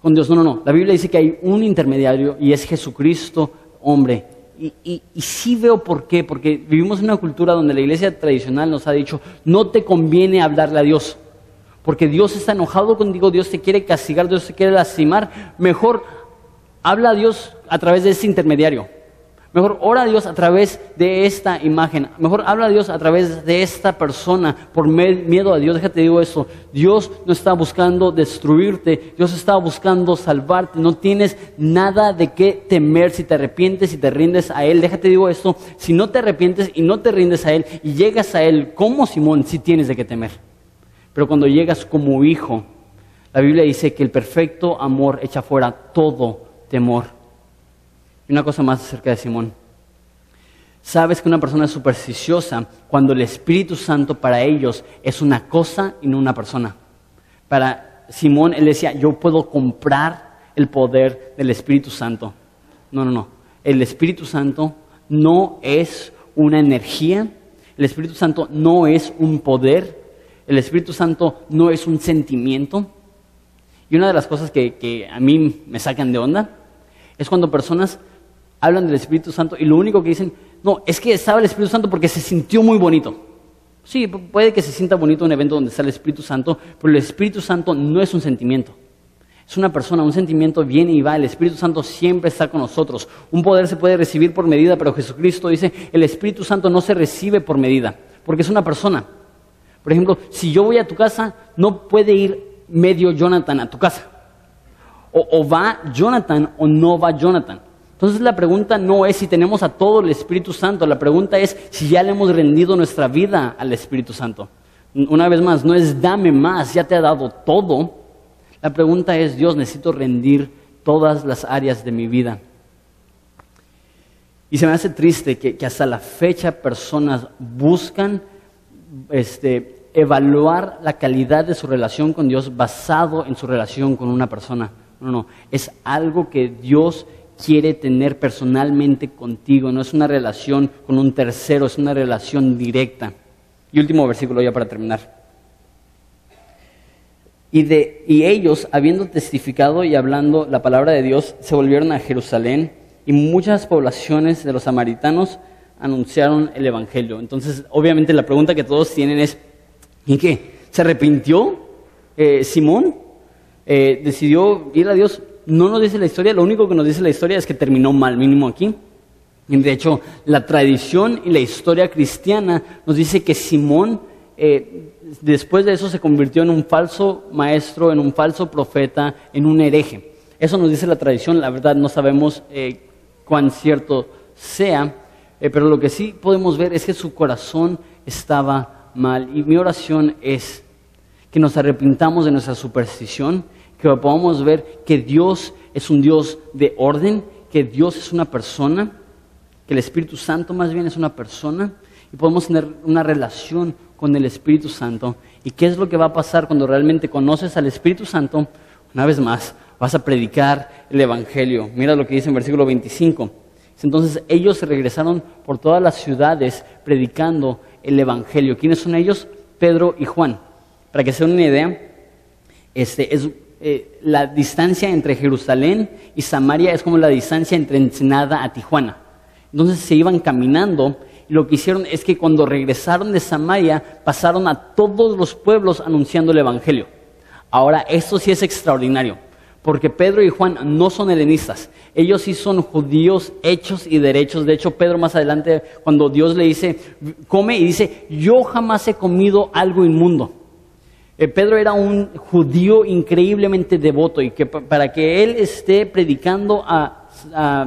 Speaker 2: con Dios. No, no, no. La Biblia dice que hay un intermediario y es Jesucristo, hombre. Y, y, y, sí veo por qué, porque vivimos en una cultura donde la iglesia tradicional nos ha dicho, no te conviene hablarle a Dios porque Dios está enojado contigo, Dios te quiere castigar, Dios te quiere lastimar, mejor habla a Dios a través de ese intermediario. Mejor ora a Dios a través de esta imagen. Mejor habla a Dios a través de esta persona por miedo a Dios. Déjate digo eso. Dios no está buscando destruirte. Dios está buscando salvarte. No tienes nada de qué temer si te arrepientes y te rindes a Él. Déjate digo esto. Si no te arrepientes y no te rindes a Él y llegas a Él como Simón, sí tienes de qué temer. Pero cuando llegas como hijo, la Biblia dice que el perfecto amor echa fuera todo temor. Y una cosa más acerca de Simón. Sabes que una persona es supersticiosa cuando el Espíritu Santo para ellos es una cosa y no una persona. Para Simón, él decía, yo puedo comprar el poder del Espíritu Santo. No, no, no. El Espíritu Santo no es una energía, el Espíritu Santo no es un poder, el Espíritu Santo no es un sentimiento. Y una de las cosas que, a mí me sacan de onda es cuando personas hablan del Espíritu Santo y lo único que dicen, no, es que estaba el Espíritu Santo porque se sintió muy bonito. Sí, puede que se sienta bonito un evento donde está el Espíritu Santo, pero el Espíritu Santo no es un sentimiento. Es una persona, un sentimiento viene y va. El Espíritu Santo siempre está con nosotros. Un poder se puede recibir por medida, pero Jesucristo dice, el Espíritu Santo no se recibe por medida, porque es una persona. Por ejemplo, si yo voy a tu casa, no puede ir medio Jonathan a tu casa. O, va Jonathan o no va Jonathan. Entonces la pregunta no es si tenemos a todo el Espíritu Santo, la pregunta es si ya le hemos rendido nuestra vida al Espíritu Santo. Una vez más, no es dame más, ya te ha dado todo. La pregunta es, Dios, necesito rendir todas las áreas de mi vida. Y se me hace triste que, hasta la fecha personas buscan este, evaluar la calidad de su relación con Dios basado en su relación con una persona. No, no, es algo que Dios quiere tener personalmente contigo, no es una relación con un tercero, es una relación directa. Y último versículo ya para terminar. Y, de, y ellos, habiendo testificado y hablando la palabra de Dios, se volvieron a Jerusalén y muchas poblaciones de los samaritanos anunciaron el Evangelio. Entonces, obviamente la pregunta que todos tienen es, ¿y qué? ¿Se arrepintió eh, Simón? Eh, ¿Decidió ir a Dios? No nos dice la historia, lo único que nos dice la historia es que terminó mal, mínimo aquí. De hecho, la tradición y la historia cristiana nos dice que Simón eh, después de eso se convirtió en un falso maestro, en un falso profeta, en un hereje. Eso nos dice la tradición, la verdad no sabemos eh, cuán cierto sea, eh, pero lo que sí podemos ver es que su corazón estaba mal. Y mi oración es que nos arrepintamos de nuestra superstición, que podamos ver que Dios es un Dios de orden, que Dios es una persona, que el Espíritu Santo más bien es una persona, y podemos tener una relación con el Espíritu Santo. ¿Y qué es lo que va a pasar cuando realmente conoces al Espíritu Santo? Una vez más, vas a predicar el Evangelio. Mira lo que dice en versículo 25. Entonces ellos se regresaron por todas las ciudades predicando el Evangelio. ¿Quiénes son ellos? Pedro y Juan. Para que se den una idea, este, es eh, la distancia entre Jerusalén y Samaria es como la distancia entre Ensenada a Tijuana. Entonces se iban caminando y lo que hicieron es que cuando regresaron de Samaria pasaron a todos los pueblos anunciando el Evangelio. Ahora, esto sí es extraordinario, porque Pedro y Juan no son helenistas, ellos sí son judíos hechos y derechos. De hecho, Pedro más adelante, cuando Dios le dice, come, y dice, yo jamás he comido algo inmundo. Eh, Pedro era un judío increíblemente devoto y que para que él esté predicando a,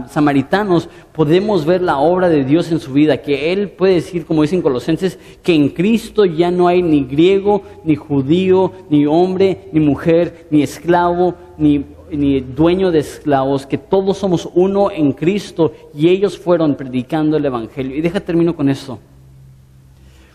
Speaker 2: samaritanos podemos ver la obra de Dios en su vida, que él puede decir, como dicen Colosenses, que en Cristo ya no hay ni griego, ni judío, ni hombre, ni mujer, ni esclavo, ni, ni dueño de esclavos, que todos somos uno en Cristo y ellos fueron predicando el Evangelio. Y deja termino con esto.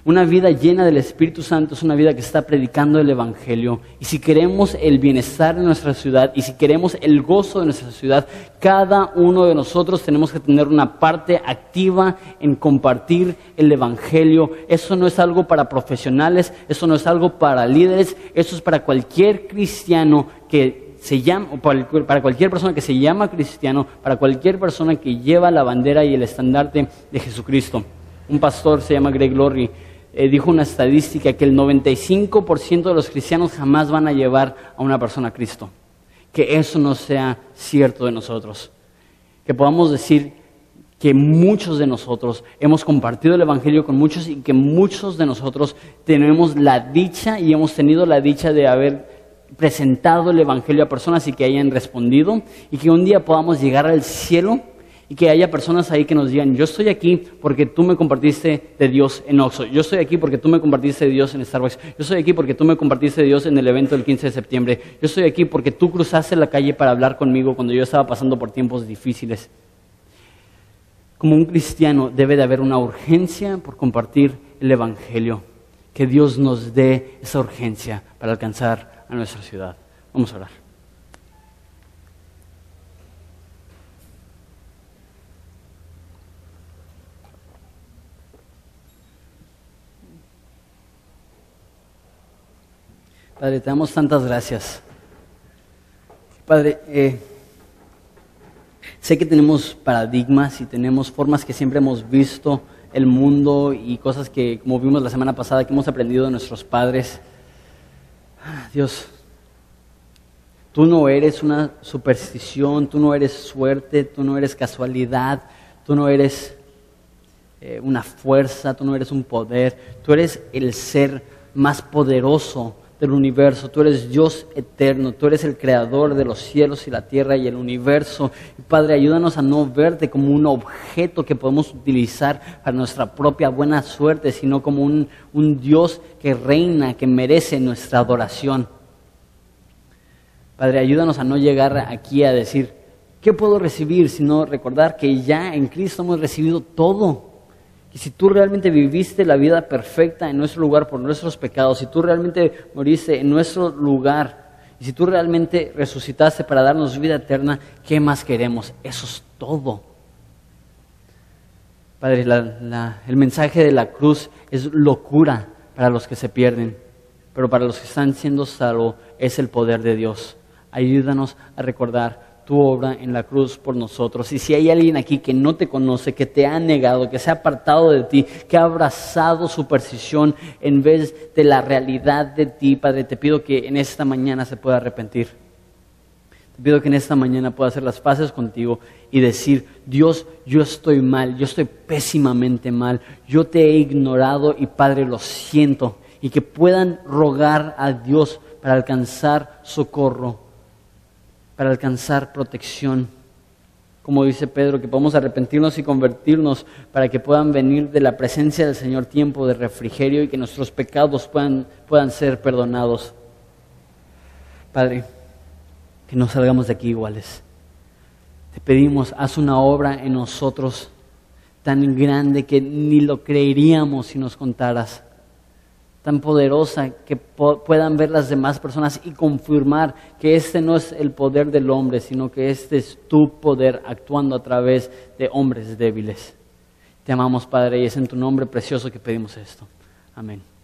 Speaker 2: Una vida llena del Espíritu Santo es una vida que está predicando el Evangelio. Y si queremos el bienestar de nuestra ciudad y si queremos el gozo de nuestra ciudad, cada uno de nosotros tenemos que tener una parte activa en compartir el Evangelio. Eso no es algo para profesionales, eso no es algo para líderes, eso es para cualquier cristiano que se llama, para cualquier persona que se llama cristiano, para cualquier persona que lleva la bandera y el estandarte de Jesucristo. Un pastor se llama Greg Laurie eh, dijo una estadística que el 95% de los cristianos jamás van a llevar a una persona a Cristo. Que eso no sea cierto de nosotros. Que podamos decir que muchos de nosotros hemos compartido el Evangelio con muchos y que muchos de nosotros tenemos la dicha y hemos tenido la dicha de haber presentado el Evangelio a personas y que hayan respondido y que un día podamos llegar al cielo y que haya personas ahí que nos digan, yo estoy aquí porque tú me compartiste de Dios en Oxo, yo estoy aquí porque tú me compartiste de Dios en Starbucks, yo estoy aquí porque tú me compartiste de Dios en el evento del 15 de septiembre, yo estoy aquí porque tú cruzaste la calle para hablar conmigo cuando yo estaba pasando por tiempos difíciles. Como un cristiano debe de haber una urgencia por compartir el Evangelio, que Dios nos dé esa urgencia para alcanzar a nuestra ciudad. Vamos a orar. Padre, te damos tantas gracias. Padre, eh, sé que tenemos paradigmas y tenemos formas que siempre hemos visto el mundo y cosas que, como vimos la semana pasada, que hemos aprendido de nuestros padres. Dios, tú no eres una superstición, tú no eres suerte, tú no eres casualidad, tú no eres eh, una fuerza, tú no eres un poder, tú eres el ser más poderoso del universo, tú eres Dios eterno, tú eres el creador de los cielos y la tierra y el universo. Padre, ayúdanos a no verte como un objeto que podemos utilizar para nuestra propia buena suerte, sino como un, un Dios que reina, que merece nuestra adoración. Padre, ayúdanos a no llegar aquí a decir, ¿qué puedo recibir? Sino recordar que ya en Cristo hemos recibido todo. Y si tú realmente viviste la vida perfecta en nuestro lugar por nuestros pecados, si tú realmente moriste en nuestro lugar, y si tú realmente resucitaste para darnos vida eterna, ¿qué más queremos? Eso es todo. Padre, el mensaje de la cruz es locura para los que se pierden, pero para los que están siendo salvos es el poder de Dios. Ayúdanos a recordar tu obra en la cruz por nosotros. Y si hay alguien aquí que no te conoce, que te ha negado, que se ha apartado de ti, que ha abrazado superstición en vez de la realidad de ti, Padre, te pido que en esta mañana se pueda arrepentir. Te pido que en esta mañana pueda hacer las paces contigo y decir, Dios, yo estoy mal, yo estoy pésimamente mal, yo te he ignorado y Padre, lo siento. Y que puedan rogar a Dios para alcanzar socorro para alcanzar protección. Como dice Pedro, que podamos arrepentirnos y convertirnos para que puedan venir de la presencia del Señor tiempo de refrigerio y que nuestros pecados puedan, puedan ser perdonados. Padre, que no salgamos de aquí iguales. Te pedimos, haz una obra en nosotros tan grande que ni lo creeríamos si nos contaras tan poderosa que puedan ver las demás personas y confirmar que este no es el poder del hombre, sino que este es tu poder actuando a través de hombres débiles. Te amamos, Padre, y es en tu nombre precioso que pedimos esto. Amén.